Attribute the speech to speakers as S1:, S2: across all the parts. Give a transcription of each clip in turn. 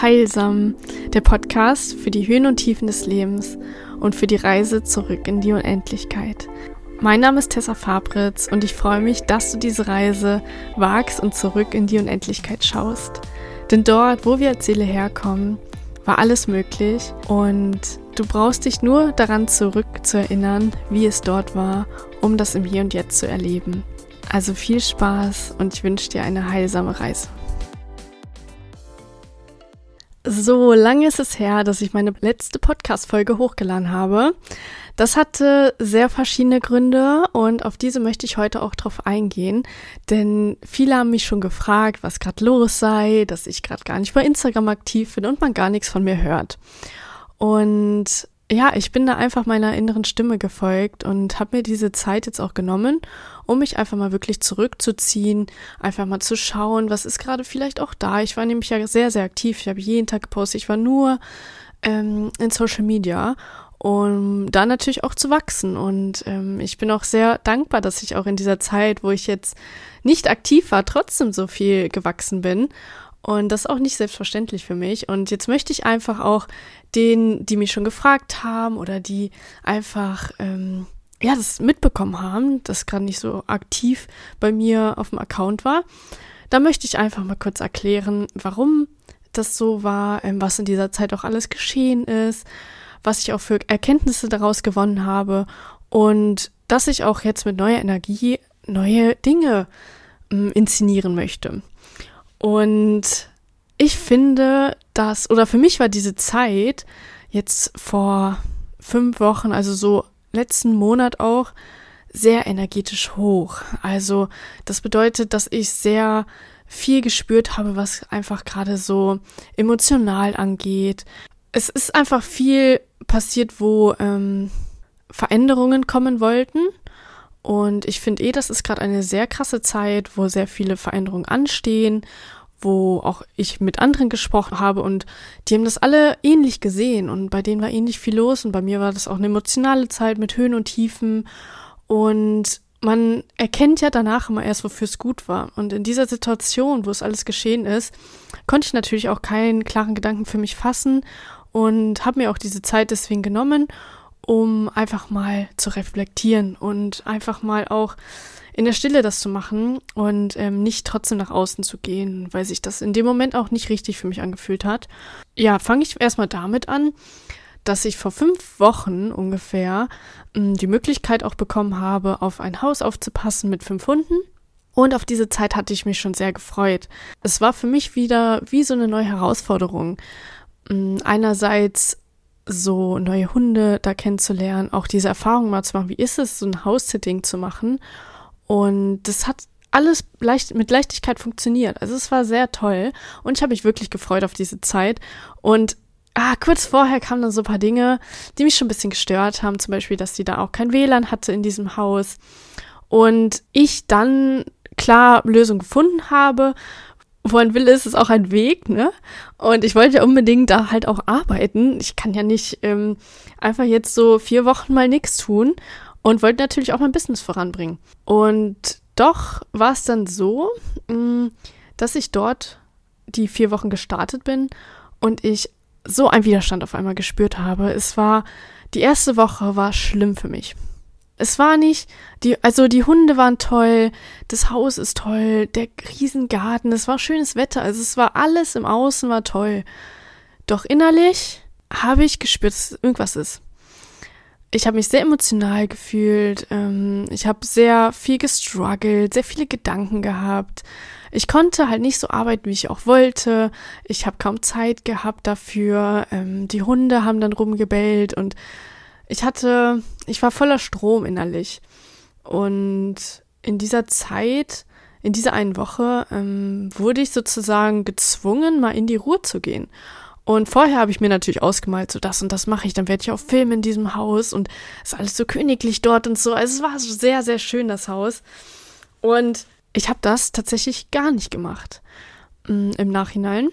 S1: Heilsam, der Podcast für die Höhen und Tiefen des Lebens und für die Reise zurück in die Unendlichkeit. Mein Name ist Tessa Fabritz und ich freue mich, dass du diese Reise wagst und zurück in die Unendlichkeit schaust. Denn dort, wo wir als Seele herkommen, war alles möglich und du brauchst dich nur daran zurück zu erinnern, wie es dort war, um das im Hier und Jetzt zu erleben. Also viel Spaß und ich wünsche dir eine heilsame Reise. So lange ist es her, dass ich meine letzte Podcast-Folge hochgeladen habe. Das hatte sehr verschiedene Gründe und auf diese möchte ich heute auch drauf eingehen, denn viele haben mich schon gefragt, was gerade los sei, dass ich gerade gar nicht bei Instagram aktiv bin und man gar nichts von mir hört. Und ja, ich bin da einfach meiner inneren Stimme gefolgt und habe mir diese Zeit jetzt auch genommen, um mich einfach mal wirklich zurückzuziehen, einfach mal zu schauen, was ist gerade vielleicht auch da. Ich war nämlich ja sehr, sehr aktiv. Ich habe jeden Tag gepostet. Ich war nur ähm, in Social Media, um da natürlich auch zu wachsen. Und ähm, ich bin auch sehr dankbar, dass ich auch in dieser Zeit, wo ich jetzt nicht aktiv war, trotzdem so viel gewachsen bin. Und das ist auch nicht selbstverständlich für mich. Und jetzt möchte ich einfach auch denen, die mich schon gefragt haben oder die einfach ähm, ja das mitbekommen haben, das gerade nicht so aktiv bei mir auf dem Account war, da möchte ich einfach mal kurz erklären, warum das so war, ähm, was in dieser Zeit auch alles geschehen ist, was ich auch für Erkenntnisse daraus gewonnen habe und dass ich auch jetzt mit neuer Energie neue Dinge ähm, inszenieren möchte. Und ich finde, dass, oder für mich war diese Zeit jetzt vor fünf Wochen, also so letzten Monat auch, sehr energetisch hoch. Also das bedeutet, dass ich sehr viel gespürt habe, was einfach gerade so emotional angeht. Es ist einfach viel passiert, wo ähm, Veränderungen kommen wollten. Und ich finde eh, das ist gerade eine sehr krasse Zeit, wo sehr viele Veränderungen anstehen, wo auch ich mit anderen gesprochen habe und die haben das alle ähnlich gesehen und bei denen war ähnlich viel los und bei mir war das auch eine emotionale Zeit mit Höhen und Tiefen und man erkennt ja danach immer erst, wofür es gut war. Und in dieser Situation, wo es alles geschehen ist, konnte ich natürlich auch keinen klaren Gedanken für mich fassen und habe mir auch diese Zeit deswegen genommen um einfach mal zu reflektieren und einfach mal auch in der Stille das zu machen und ähm, nicht trotzdem nach außen zu gehen, weil sich das in dem Moment auch nicht richtig für mich angefühlt hat. Ja, fange ich erstmal damit an, dass ich vor fünf Wochen ungefähr ähm, die Möglichkeit auch bekommen habe, auf ein Haus aufzupassen mit fünf Hunden. Und auf diese Zeit hatte ich mich schon sehr gefreut. Es war für mich wieder wie so eine neue Herausforderung. Ähm, einerseits so neue Hunde da kennenzulernen, auch diese Erfahrung mal zu machen, wie ist es, so ein House-Sitting zu machen. Und das hat alles leicht, mit Leichtigkeit funktioniert. Also es war sehr toll und ich habe mich wirklich gefreut auf diese Zeit. Und ah, kurz vorher kamen dann so ein paar Dinge, die mich schon ein bisschen gestört haben. Zum Beispiel, dass sie da auch kein WLAN hatte in diesem Haus. Und ich dann klar Lösung gefunden habe wo ein Wille ist, ist auch ein Weg, ne? Und ich wollte ja unbedingt da halt auch arbeiten. Ich kann ja nicht ähm, einfach jetzt so vier Wochen mal nichts tun und wollte natürlich auch mein Business voranbringen. Und doch war es dann so, mh, mm, dass ich dort die vier Wochen gestartet bin und ich so einen Widerstand auf einmal gespürt habe. Es war, die erste Woche war schlimm für mich. Es war nicht, die, also die Hunde waren toll, das Haus ist toll, der Riesengarten, es war schönes Wetter, also es war alles im Außen war toll. Doch innerlich habe ich gespürt, dass irgendwas ist. Ich habe mich sehr emotional gefühlt, ähm, ich habe sehr viel gestruggelt, sehr viele Gedanken gehabt. Ich konnte halt nicht so arbeiten, wie ich auch wollte. Ich habe kaum Zeit gehabt dafür. Ähm, die Hunde haben dann rumgebellt und ich hatte, ich war voller Strom innerlich. Und in dieser Zeit, in dieser einen Woche, ähm, wurde ich sozusagen gezwungen, mal in die Ruhe zu gehen. Und vorher habe ich mir natürlich ausgemalt, so das und das mache ich, dann werde ich auch filmen in diesem Haus und es ist alles so königlich dort und so. Also es war sehr, sehr schön, das Haus. Und ich habe das tatsächlich gar nicht gemacht mm, im Nachhinein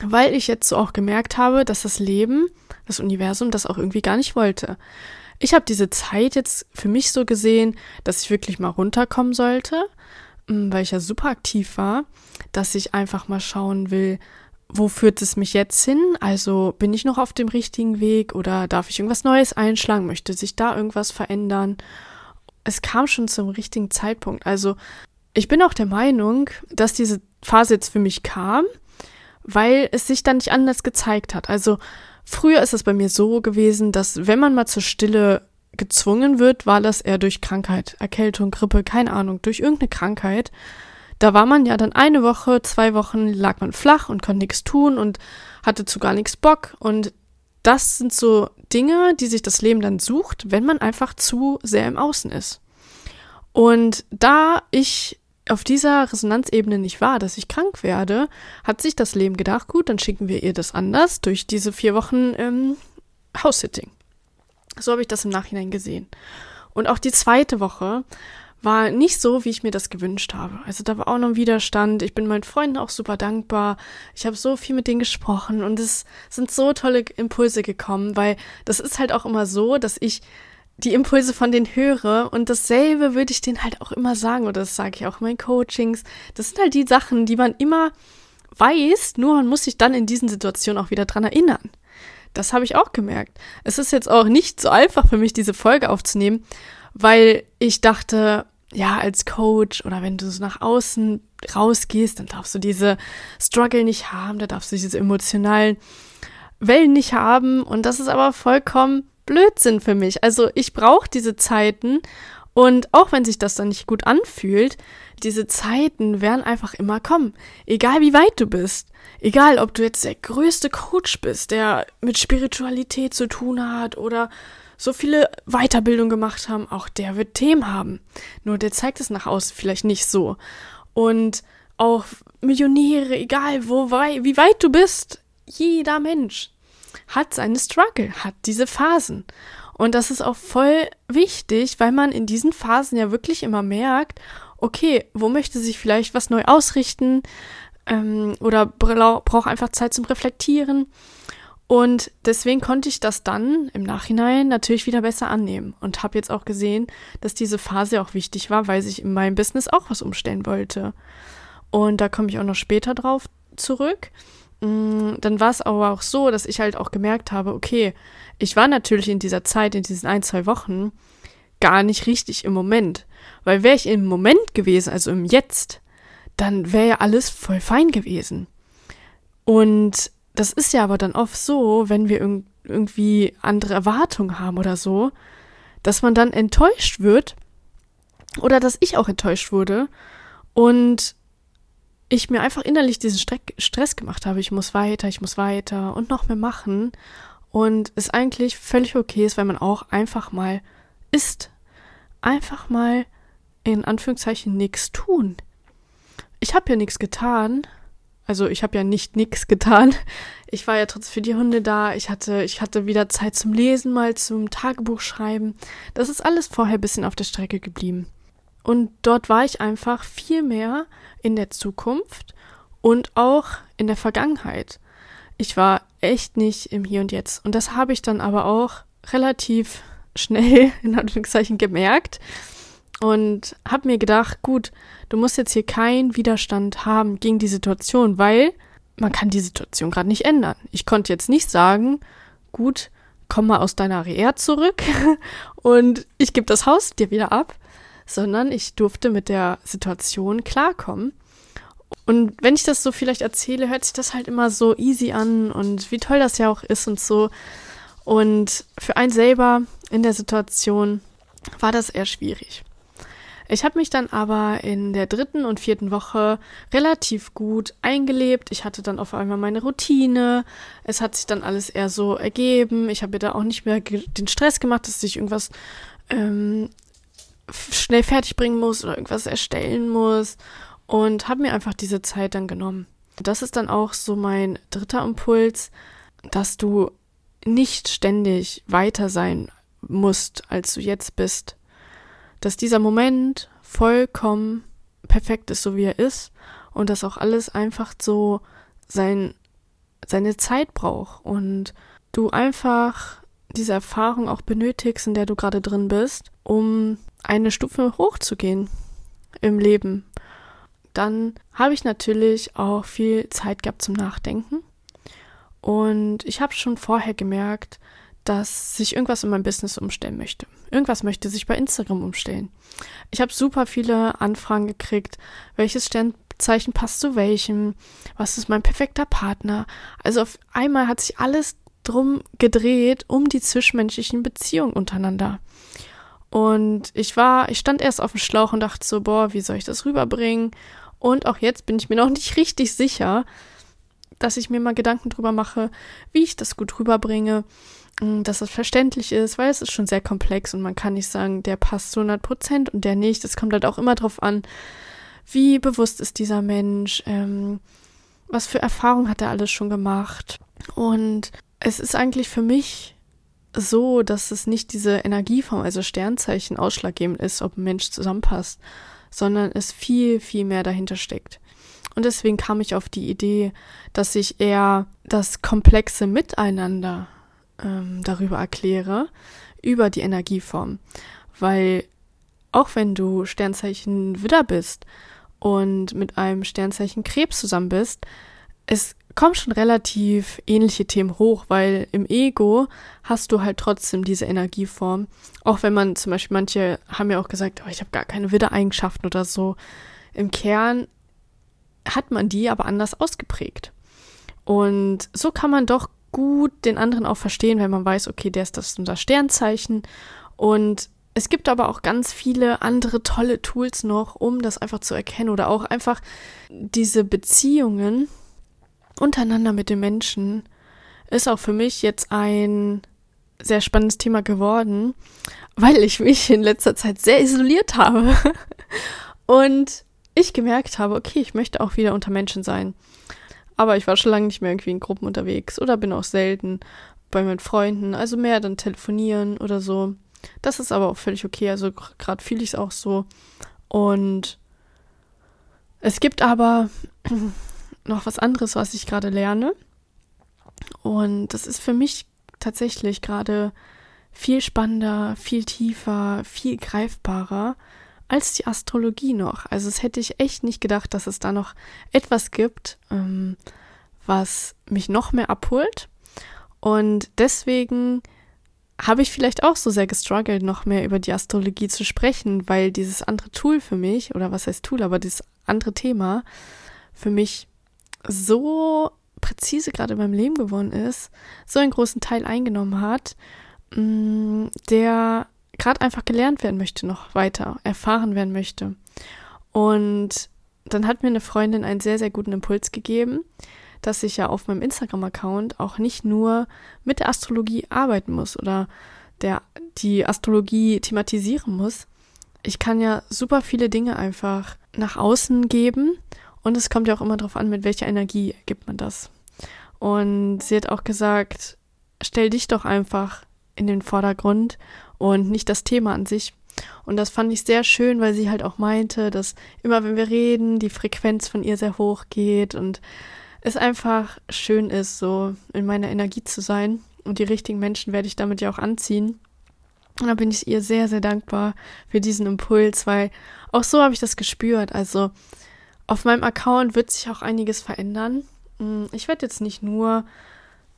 S1: weil ich jetzt so auch gemerkt habe, dass das Leben, das Universum das auch irgendwie gar nicht wollte. Ich habe diese Zeit jetzt für mich so gesehen, dass ich wirklich mal runterkommen sollte, mm, weil ich ja super aktiv war, dass ich einfach mal schauen will, wo führt es mich jetzt hin? Also bin ich noch auf dem richtigen Weg oder darf ich irgendwas Neues einschlagen? Möchte sich da irgendwas verändern? Es kam schon zum richtigen Zeitpunkt. Also ich bin auch der Meinung, dass diese Phase jetzt für mich kam, weil es sich dann nicht anders gezeigt hat. Also früher ist es bei mir so gewesen, dass wenn man mal zur Stille gezwungen wird, war das eher durch Krankheit, Erkältung, Grippe, keine Ahnung, durch irgendeine Krankheit. Da war man ja dann eine Woche, zwei Wochen lag man flach und konnte nichts tun und hatte zu gar nichts Bock. Und das sind so Dinge, die sich das Leben dann sucht, wenn man einfach zu sehr im Außen ist. Und da ich auf dieser Resonanzebene nicht war, dass ich krank werde, hat sich das Leben gedacht, gut, dann schicken wir ihr das anders durch diese vier Wochen ähm, House-Sitting. So habe ich das im Nachhinein gesehen. Und auch die zweite Woche war nicht so, wie ich mir das gewünscht habe. Also da war auch noch ein Widerstand. Ich bin meinen Freunden auch super dankbar. Ich habe so viel mit denen gesprochen und es sind so tolle Impulse gekommen, weil das ist halt auch immer so, dass ich die Impulse von denen höre und dasselbe würde ich denen halt auch immer sagen oder das sage ich auch in meinen Coachings. Das sind halt die Sachen, die man immer weiß, nur man muss sich dann in diesen Situationen auch wieder dran erinnern. Das habe ich auch gemerkt. Es ist jetzt auch nicht so einfach für mich, diese Folge aufzunehmen, weil ich dachte, ja, als Coach oder wenn du so nach außen rausgehst, dann darfst du diese Struggle nicht haben, da darfst du diese emotionalen Wellen nicht haben und das ist aber vollkommen Blödsinn für mich. Also ich brauche diese Zeiten und auch wenn sich das dann nicht gut anfühlt, diese Zeiten werden einfach immer kommen. Egal wie weit du bist. Egal, ob du jetzt der größte Coach bist, der mit Spiritualität zu tun hat oder so viele Weiterbildungen gemacht haben, auch der wird Themen haben. Nur der zeigt es nach außen vielleicht nicht so. Und auch Millionäre, egal wo, wie weit du bist, jeder Mensch hat seine Struggle, hat diese Phasen. Und das ist auch voll wichtig, weil man in diesen Phasen ja wirklich immer merkt, okay, wo möchte sich vielleicht was neu ausrichten ähm, oder braucht einfach Zeit zum Reflektieren. Und deswegen konnte ich das dann im Nachhinein natürlich wieder besser annehmen und habe jetzt auch gesehen, dass diese Phase auch wichtig war, weil sich in meinem Business auch was umstellen wollte. Und da komme ich auch noch später drauf zurück. Mm, dann war es aber auch so, dass ich halt auch gemerkt habe, okay, ich war natürlich in dieser Zeit, in diesen ein, zwei Wochen, gar nicht richtig im Moment. Weil wäre ich im Moment gewesen, also im Jetzt, dann wäre ja alles voll fein gewesen. Und das ist ja aber dann oft so, wenn wir irg irgendwie andere Erwartungen haben oder so, dass man dann enttäuscht wird oder dass ich auch enttäuscht wurde und ich mir einfach innerlich diesen Stress gemacht habe. Ich muss weiter, ich muss weiter und noch mehr machen. Und es eigentlich völlig okay ist, wenn man auch einfach mal isst. Einfach mal in Anführungszeichen nichts tun. Ich habe ja nichts getan. Also ich habe ja nicht nichts getan. Ich war ja trotzdem für die Hunde da. Ich hatte, ich hatte wieder Zeit zum Lesen, mal zum Tagebuch schreiben. Das ist alles vorher bisschen auf der Strecke geblieben. Und dort war ich einfach viel mehr in der Zukunft und auch in der Vergangenheit. Ich war echt nicht im Hier und Jetzt. Und das habe ich dann aber auch relativ schnell, in Anführungszeichen, gemerkt und habe mir gedacht, gut, du musst jetzt hier keinen Widerstand haben gegen die Situation, weil man kann die Situation gerade nicht ändern. Ich konnte jetzt nicht sagen, gut, komm mal aus deiner Reha zurück und ich gebe das Haus dir wieder ab, sondern ich durfte mit der Situation klarkommen. Und wenn ich das so vielleicht erzähle, hört sich das halt immer so easy an und wie toll das ja auch ist und so. Und für einen selber in der Situation war das eher schwierig. Ich habe mich dann aber in der dritten und vierten Woche relativ gut eingelebt. Ich hatte dann auf einmal meine Routine. Es hat sich dann alles eher so ergeben. Ich habe mir da auch nicht mehr den Stress gemacht, dass ich irgendwas ähm, schnell fertig bringen muss oder irgendwas erstellen muss und habe mir einfach diese Zeit dann genommen. Das ist dann auch so mein dritter Impuls, dass du nicht ständig weiter sein musst, als du jetzt bist. Dass dieser Moment vollkommen perfekt ist, so wie er ist und dass auch alles einfach so sein, seine Zeit braucht und du einfach diese Erfahrung auch benötigst, in der du gerade drin bist, um eine Stufe hochzugehen im Leben. dann habe ich natürlich auch viel Zeit gehabt zum Nachdenken. Und ich habe schon vorher gemerkt, dass sich irgendwas in meinem Business umstellen möchte. Irgendwas möchte sich bei Instagram umstellen. Ich habe super viele Anfragen gekriegt, welches Sternzeichen passt zu welchem, was ist mein perfekter Partner. Also auf einmal hat sich alles drum gedreht um die zwischenmenschlichen Beziehungen untereinander. Und ich war, ich stand erst auf dem Schlauch und dachte so, boah, wie soll ich das rüberbringen? Und auch jetzt bin ich mir noch nicht richtig sicher, dass ich mir mal Gedanken drüber mache, wie ich das gut rüberbringe, mm, dass das verständlich ist, weil es ist schon sehr komplex und man kann nicht sagen, der passt zu 100 Prozent und der nicht. Es kommt halt auch immer drauf an, wie bewusst ist dieser Mensch, ähm, was für Erfahrungen hat er alles schon gemacht. Und es ist eigentlich für mich so, dass es nicht diese Energieform, also Sternzeichen, ausschlaggebend ist, ob ein Mensch zusammenpasst, sondern es viel, viel mehr dahinter steckt. Und deswegen kam ich auf die Idee, dass ich eher das komplexe Miteinander ähm, darüber erkläre, über die Energieform. Weil auch wenn du Sternzeichen Widder bist und mit einem Sternzeichen Krebs zusammen bist, es kommen schon relativ ähnliche Themen hoch, weil im Ego hast du halt trotzdem diese Energieform. Auch wenn man zum Beispiel, manche haben ja auch gesagt, oh, ich habe gar keine Widdereigenschaften oder so. Im Kern hat man die aber anders ausgeprägt. Und so kann man doch gut den anderen auch verstehen, wenn man weiß, okay, der ist das unser Sternzeichen. Und es gibt aber auch ganz viele andere tolle Tools noch, um das einfach zu erkennen oder auch einfach diese Beziehungen untereinander mit den Menschen ist auch für mich jetzt ein sehr spannendes Thema geworden, weil ich mich in letzter Zeit sehr isoliert habe. Und ich gemerkt habe, okay, ich möchte auch wieder unter Menschen sein. Aber ich war schon lange nicht mehr irgendwie in Gruppen unterwegs oder bin auch selten bei meinen Freunden, also mehr dann telefonieren oder so. Das ist aber auch völlig okay, also gerade fühle ich es auch so. Und es gibt aber noch was anderes, was ich gerade lerne. Und das ist für mich tatsächlich gerade viel spannender, viel tiefer, viel greifbarer als die Astrologie noch. Also es hätte ich echt nicht gedacht, dass es da noch etwas gibt, ähm, was mich noch mehr abholt. Und deswegen habe ich vielleicht auch so sehr gestruggelt, noch mehr über die Astrologie zu sprechen, weil dieses andere Tool für mich, oder was heißt Tool, aber dieses andere Thema für mich so präzise gerade in meinem Leben geworden ist, so einen großen Teil eingenommen hat, mm, der gerade einfach gelernt werden möchte, noch weiter erfahren werden möchte. Und dann hat mir eine Freundin einen sehr, sehr guten Impuls gegeben, dass ich ja auf meinem Instagram-Account auch nicht nur mit der Astrologie arbeiten muss oder der, die Astrologie thematisieren muss. Ich kann ja super viele Dinge einfach nach außen geben und es kommt ja auch immer darauf an, mit welcher Energie gibt man das. Und sie hat auch gesagt, stell dich doch einfach in den Vordergrund und nicht das Thema an sich. Und das fand ich sehr schön, weil sie halt auch meinte, dass immer wenn wir reden, die Frequenz von ihr sehr hoch geht und es einfach schön ist, so in meiner Energie zu sein. Und die richtigen Menschen werde ich damit ja auch anziehen. Und da bin ich ihr sehr, sehr dankbar für diesen Impuls, weil auch so habe ich das gespürt. Also auf meinem Account wird sich auch einiges verändern. Mm, ich werde jetzt nicht nur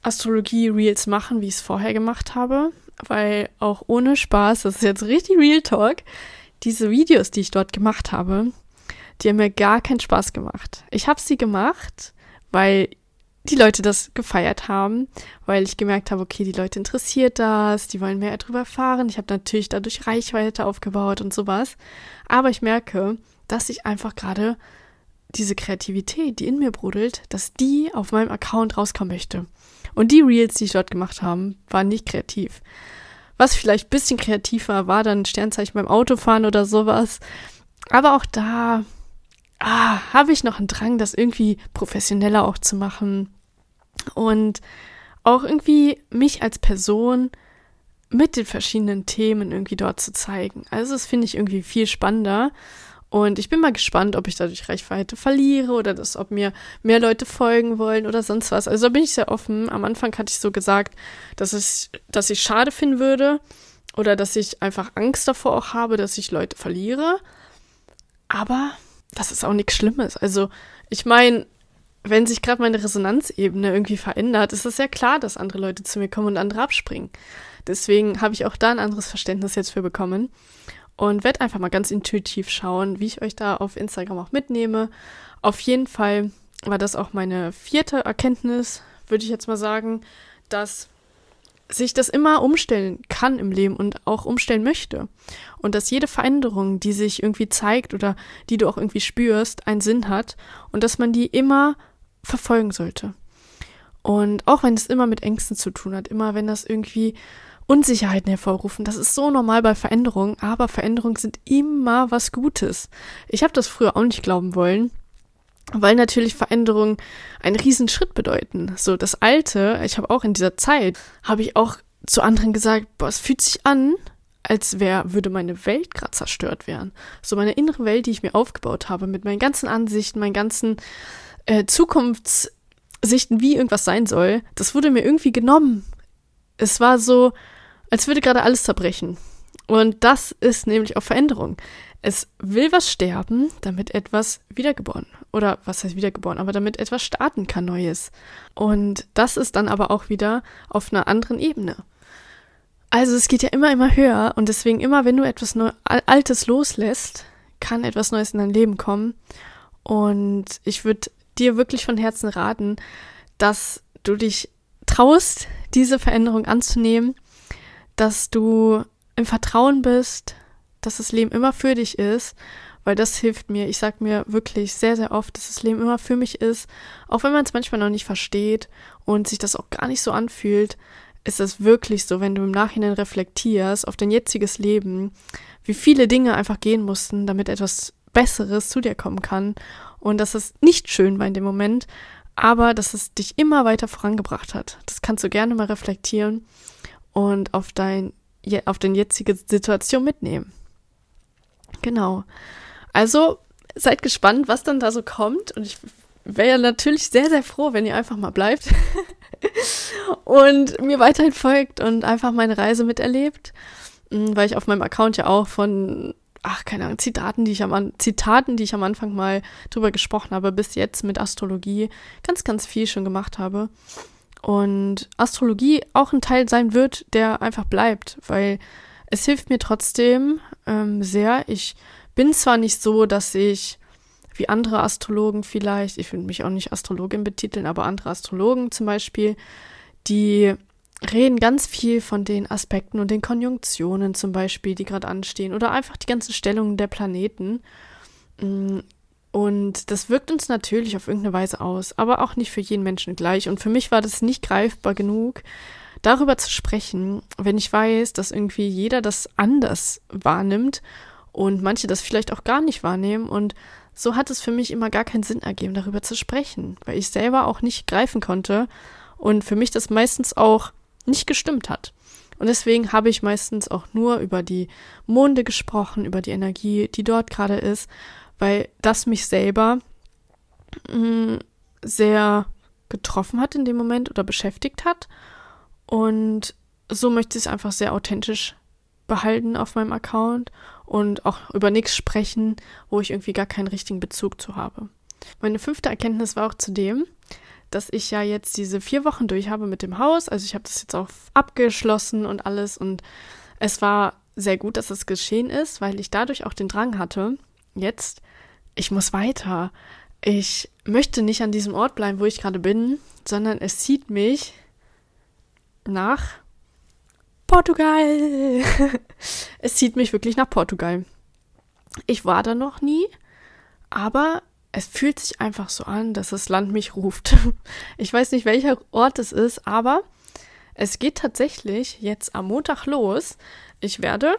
S1: Astrologie-Reels machen, wie ich es vorher gemacht habe, weil auch ohne Spaß, das ist jetzt richtig Real Talk, diese Videos, die ich dort gemacht habe, die haben mir gar keinen Spaß gemacht. Ich habe sie gemacht, weil die Leute das gefeiert haben, weil ich gemerkt habe, okay, die Leute interessiert das, die wollen mehr darüber erfahren. Ich habe natürlich dadurch Reichweite aufgebaut und sowas. Aber ich merke, dass ich einfach gerade diese Kreativität, die in mir brodelt, dass die auf meinem Account rauskommen möchte. Und die Reels, die ich dort gemacht habe, waren nicht kreativ. Was vielleicht ein bisschen kreativer war, dann Sternzeichen beim Autofahren oder sowas. Aber auch da ah, habe ich noch einen Drang, das irgendwie professioneller auch zu machen. Und auch irgendwie mich als Person mit den verschiedenen Themen irgendwie dort zu zeigen. Also das finde ich irgendwie viel spannender. Und ich bin mal gespannt, ob ich dadurch Reichweite verliere oder dass, ob mir mehr Leute folgen wollen oder sonst was. Also da bin ich sehr offen. Am Anfang hatte ich so gesagt, dass es, dass ich schade finden würde oder dass ich einfach Angst davor auch habe, dass ich Leute verliere. Aber das ist auch nichts Schlimmes. Also, ich meine, wenn sich gerade meine Resonanzebene irgendwie verändert, ist es ja klar, dass andere Leute zu mir kommen und andere abspringen. Deswegen habe ich auch da ein anderes Verständnis jetzt für bekommen und werde einfach mal ganz intuitiv schauen, wie ich euch da auf Instagram auch mitnehme. Auf jeden Fall war das auch meine vierte Erkenntnis, würde ich jetzt mal sagen, dass sich das immer umstellen kann im Leben und auch umstellen möchte. Und dass jede Veränderung, die sich irgendwie zeigt oder die du auch irgendwie spürst, einen Sinn hat und dass man die immer verfolgen sollte. Und auch wenn es immer mit Ängsten zu tun hat, immer wenn das irgendwie Unsicherheiten hervorrufen, das ist so normal bei Veränderungen, aber Veränderungen sind immer was Gutes. Ich habe das früher auch nicht glauben wollen, weil natürlich Veränderungen einen Riesenschritt bedeuten. So das Alte, ich habe auch in dieser Zeit, habe ich auch zu anderen gesagt, boah, es fühlt sich an, als wäre, würde meine Welt gerade zerstört werden. So meine innere Welt, die ich mir aufgebaut habe, mit meinen ganzen Ansichten, meinen ganzen äh, Zukunftssichten, wie irgendwas sein soll, das wurde mir irgendwie genommen. Es war so, als würde gerade alles zerbrechen. Und das ist nämlich auch Veränderung. Es will was sterben, damit etwas wiedergeboren. Oder was heißt wiedergeboren, aber damit etwas starten kann, Neues. Und das ist dann aber auch wieder auf einer anderen Ebene. Also es geht ja immer, immer höher und deswegen immer, wenn du etwas Neu Altes loslässt, kann etwas Neues in dein Leben kommen. Und ich würde dir wirklich von Herzen raten, dass du dich traust, diese Veränderung anzunehmen, dass du im Vertrauen bist, dass das Leben immer für dich ist, weil das hilft mir. Ich sage mir wirklich sehr, sehr oft, dass das Leben immer für mich ist, auch wenn man es manchmal noch nicht versteht und sich das auch gar nicht so anfühlt, ist es wirklich so, wenn du im Nachhinein reflektierst auf dein jetziges Leben, wie viele Dinge einfach gehen mussten, damit etwas Besseres zu dir kommen kann und dass es nicht schön war in dem Moment, aber dass es dich immer weiter vorangebracht hat. Das kannst du gerne mal reflektieren und auf dein auf deine jetzige Situation mitnehmen. Genau. Also seid gespannt, was dann da so kommt und ich wäre ja natürlich sehr, sehr froh, wenn ihr einfach mal bleibt und mir weiterhin folgt und einfach meine Reise miterlebt, mm, weil ich auf meinem Account ja auch von ach, keine Ahnung, Zitaten, die ich am, Zitaten, die ich am Anfang mal drüber gesprochen habe, bis jetzt mit Astrologie ganz, ganz viel schon gemacht habe. Und Astrologie auch ein Teil sein wird, der einfach bleibt, weil es hilft mir trotzdem ähm, sehr. Ich bin zwar nicht so, dass ich wie andere Astrologen vielleicht, ich würde mich auch nicht Astrologin betiteln, aber andere Astrologen zum Beispiel, die reden ganz viel von den Aspekten und den Konjunktionen zum Beispiel, die gerade anstehen oder einfach die ganzen Stellungen der Planeten. Und das wirkt uns natürlich auf irgendeine Weise aus, aber auch nicht für jeden Menschen gleich. Und für mich war das nicht greifbar genug, darüber zu sprechen, wenn ich weiß, dass irgendwie jeder das anders wahrnimmt und manche das vielleicht auch gar nicht wahrnehmen. Und so hat es für mich immer gar keinen Sinn ergeben, darüber zu sprechen, weil ich selber auch nicht greifen konnte und für mich das meistens auch nicht gestimmt hat. Und deswegen habe ich meistens auch nur über die Monde gesprochen, über die Energie, die dort gerade ist, weil das mich selber mh, mm, sehr getroffen hat in dem Moment oder beschäftigt hat. Und so möchte ich es einfach sehr authentisch behalten auf meinem Account und auch über nichts sprechen, wo ich irgendwie gar keinen richtigen Bezug zu habe. Meine fünfte Erkenntnis war auch zudem, dass ich ja jetzt diese vier Wochen durch habe mit dem Haus. Also ich habe das jetzt auch abgeschlossen und alles. Und es war sehr gut, dass es geschehen ist, weil ich dadurch auch den Drang hatte, jetzt, ich muss weiter. Ich möchte nicht an diesem Ort bleiben, wo ich gerade bin, sondern es zieht mich nach Portugal. es zieht mich wirklich nach Portugal. Ich war da noch nie, aber es fühlt sich einfach so an, dass das Land mich ruft. Ich weiß nicht, welcher Ort es ist, aber es geht tatsächlich jetzt am Montag los. Ich werde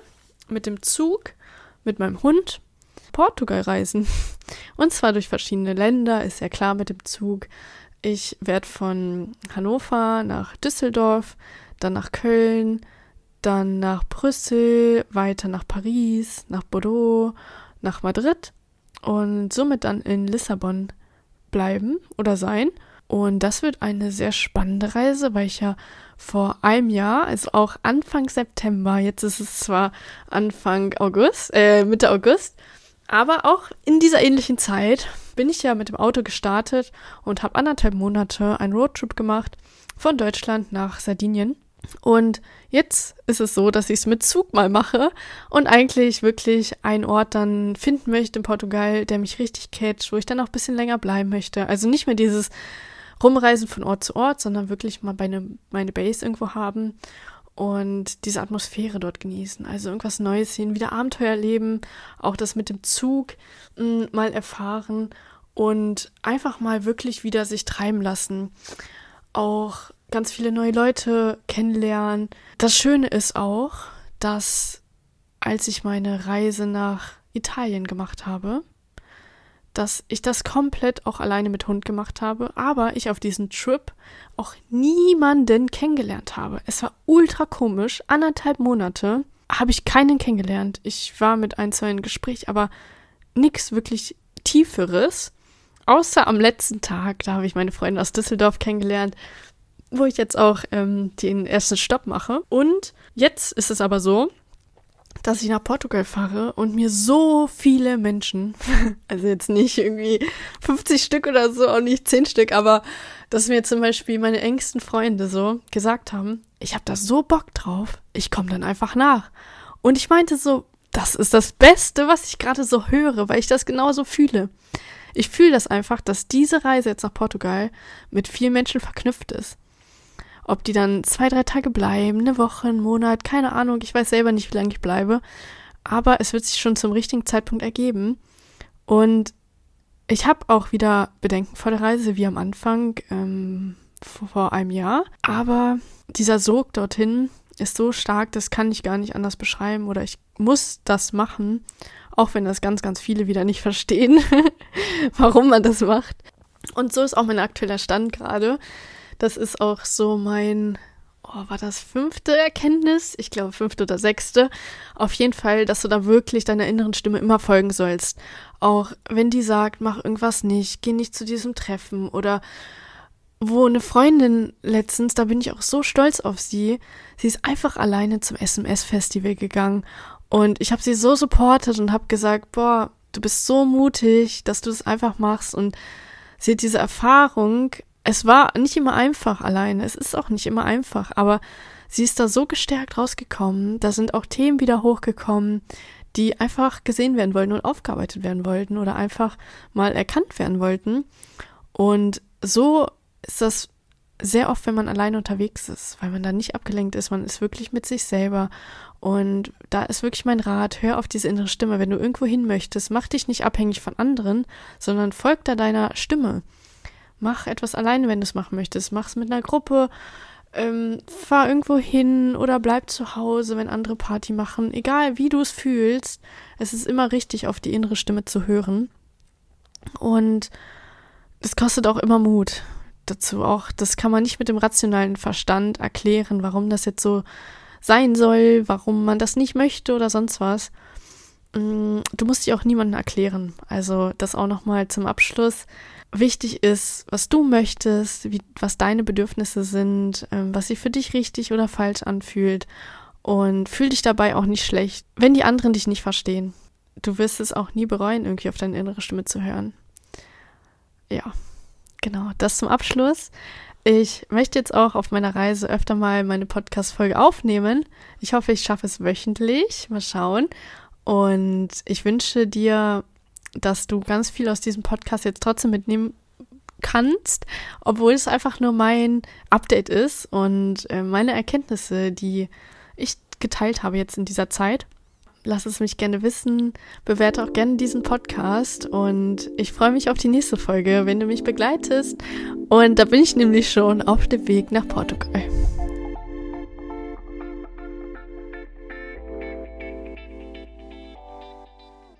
S1: mit dem Zug, mit meinem Hund Portugal reisen. Und zwar durch verschiedene Länder, ist ja klar mit dem Zug. Ich werde von Hannover nach Düsseldorf, dann nach Köln, dann nach Brüssel, weiter nach Paris, nach Bordeaux, nach Madrid und somit dann in Lissabon bleiben oder sein. Und das wird eine sehr spannende Reise, weil ich ja vor einem Jahr, also auch Anfang September, jetzt ist es zwar Anfang August, äh, Mitte August, Aber auch in dieser ähnlichen Zeit bin ich ja mit dem Auto gestartet und habe anderthalb Monate einen Roadtrip gemacht von Deutschland nach Sardinien. Und jetzt ist es so, dass ich es mit Zug mal mache und eigentlich wirklich einen Ort dann finden möchte in Portugal, der mich richtig catcht, wo ich dann auch ein bisschen länger bleiben möchte. Also nicht mehr dieses Rumreisen von Ort zu Ort, sondern wirklich mal meine, meine Base irgendwo haben und diese Atmosphäre dort genießen. Also irgendwas Neues sehen, wieder Abenteuer erleben, auch das mit dem Zug mh, mm, mal erfahren und einfach mal wirklich wieder sich treiben lassen. Auch ganz viele neue Leute kennenlernen. Das Schöne ist auch, dass als ich meine Reise nach Italien gemacht habe, dass ich das komplett auch alleine mit Hund gemacht habe, aber ich auf diesem Trip auch niemanden kennengelernt habe. Es war ultra komisch. Anderthalb Monate habe ich keinen kennengelernt. Ich war mit ein, zwei in Gespräch, aber nichts wirklich Tieferes. Außer am letzten Tag, da habe ich meine Freundin aus Düsseldorf kennengelernt, wo ich jetzt auch ähm, den ersten Stopp mache. Und jetzt ist es aber so, dass ich nach Portugal fahre und mir so viele Menschen, also jetzt nicht irgendwie 50 Stück oder so, auch nicht 10 Stück, aber dass mir zum Beispiel meine engsten Freunde so gesagt haben, ich habe da so Bock drauf, ich komme dann einfach nach. Und ich meinte so, das ist das Beste, was ich gerade so höre, weil ich das genauso fühle. Ich fühle das einfach, dass diese Reise jetzt nach Portugal mit vielen Menschen verknüpft ist. Ob die dann zwei, drei Tage bleiben, eine Woche, einen Monat, keine Ahnung, ich weiß selber nicht, wie lange ich bleibe. Aber es wird sich schon zum richtigen Zeitpunkt ergeben. Und ich habe auch wieder Bedenken vor der Reise, wie am Anfang ähm, vor einem Jahr. Aber dieser Sog dorthin ist so stark, das kann ich gar nicht anders beschreiben oder ich muss das machen, auch wenn das ganz, ganz viele wieder nicht verstehen, warum man das macht. Und so ist auch mein aktueller Stand gerade. Das ist auch so mein, oh, war das fünfte Erkenntnis? Ich glaube fünfte oder sechste. Auf jeden Fall, dass du da wirklich deiner inneren Stimme immer folgen sollst. Auch wenn die sagt, mach irgendwas nicht, geh nicht zu diesem Treffen oder wo eine Freundin letztens, da bin ich auch so stolz auf sie, sie ist einfach alleine zum SMS-Festival gegangen und ich habe sie so supportet und habe gesagt, boah, du bist so mutig, dass du das einfach machst und sie hat diese Erfahrung es war nicht immer einfach alleine. Es ist auch nicht immer einfach, aber sie ist da so gestärkt rausgekommen. Da sind auch Themen wieder hochgekommen, die einfach gesehen werden wollten und aufgearbeitet werden wollten oder einfach mal erkannt werden wollten. Und so ist das sehr oft, wenn man alleine unterwegs ist, weil man da nicht abgelenkt ist. Man ist wirklich mit sich selber. Und da ist wirklich mein Rat, hör auf diese innere Stimme. Wenn du irgendwo hin möchtest, mach dich nicht abhängig von anderen, sondern folg da deiner Stimme. Mach etwas alleine, wenn du es machen möchtest. Mach es mit einer Gruppe. Ähm, fahr irgendwo hin oder bleib zu Hause, wenn andere Party machen. Egal wie du es fühlst, es ist immer richtig, auf die innere Stimme zu hören. Und das kostet auch immer Mut dazu. Auch das kann man nicht mit dem rationalen Verstand erklären, warum das jetzt so sein soll, warum man das nicht möchte oder sonst was. Mm, du musst dich auch niemandem erklären. Also das auch nochmal zum Abschluss wichtig ist, was du möchtest, wie, was deine Bedürfnisse sind, ähm, was sich für dich richtig oder falsch anfühlt. Und fühl dich dabei auch nicht schlecht, wenn die anderen dich nicht verstehen. Du wirst es auch nie bereuen, irgendwie auf deine innere Stimme zu hören. Ja, genau, das zum Abschluss. Ich möchte jetzt auch auf meiner Reise öfter mal meine Podcast-Folge aufnehmen. Ich hoffe, ich schaffe es wöchentlich. Mal schauen. Und ich wünsche dir dass du ganz viel aus diesem Podcast jetzt trotzdem mitnehmen kannst, obwohl es einfach nur mein Update ist und äh, meine Erkenntnisse, die ich geteilt habe jetzt in dieser Zeit. Lass es mich gerne wissen, bewerte auch gerne diesen Podcast und ich freue mich auf die nächste Folge, wenn du mich begleitest. Und da bin ich nämlich schon auf dem Weg nach Portugal.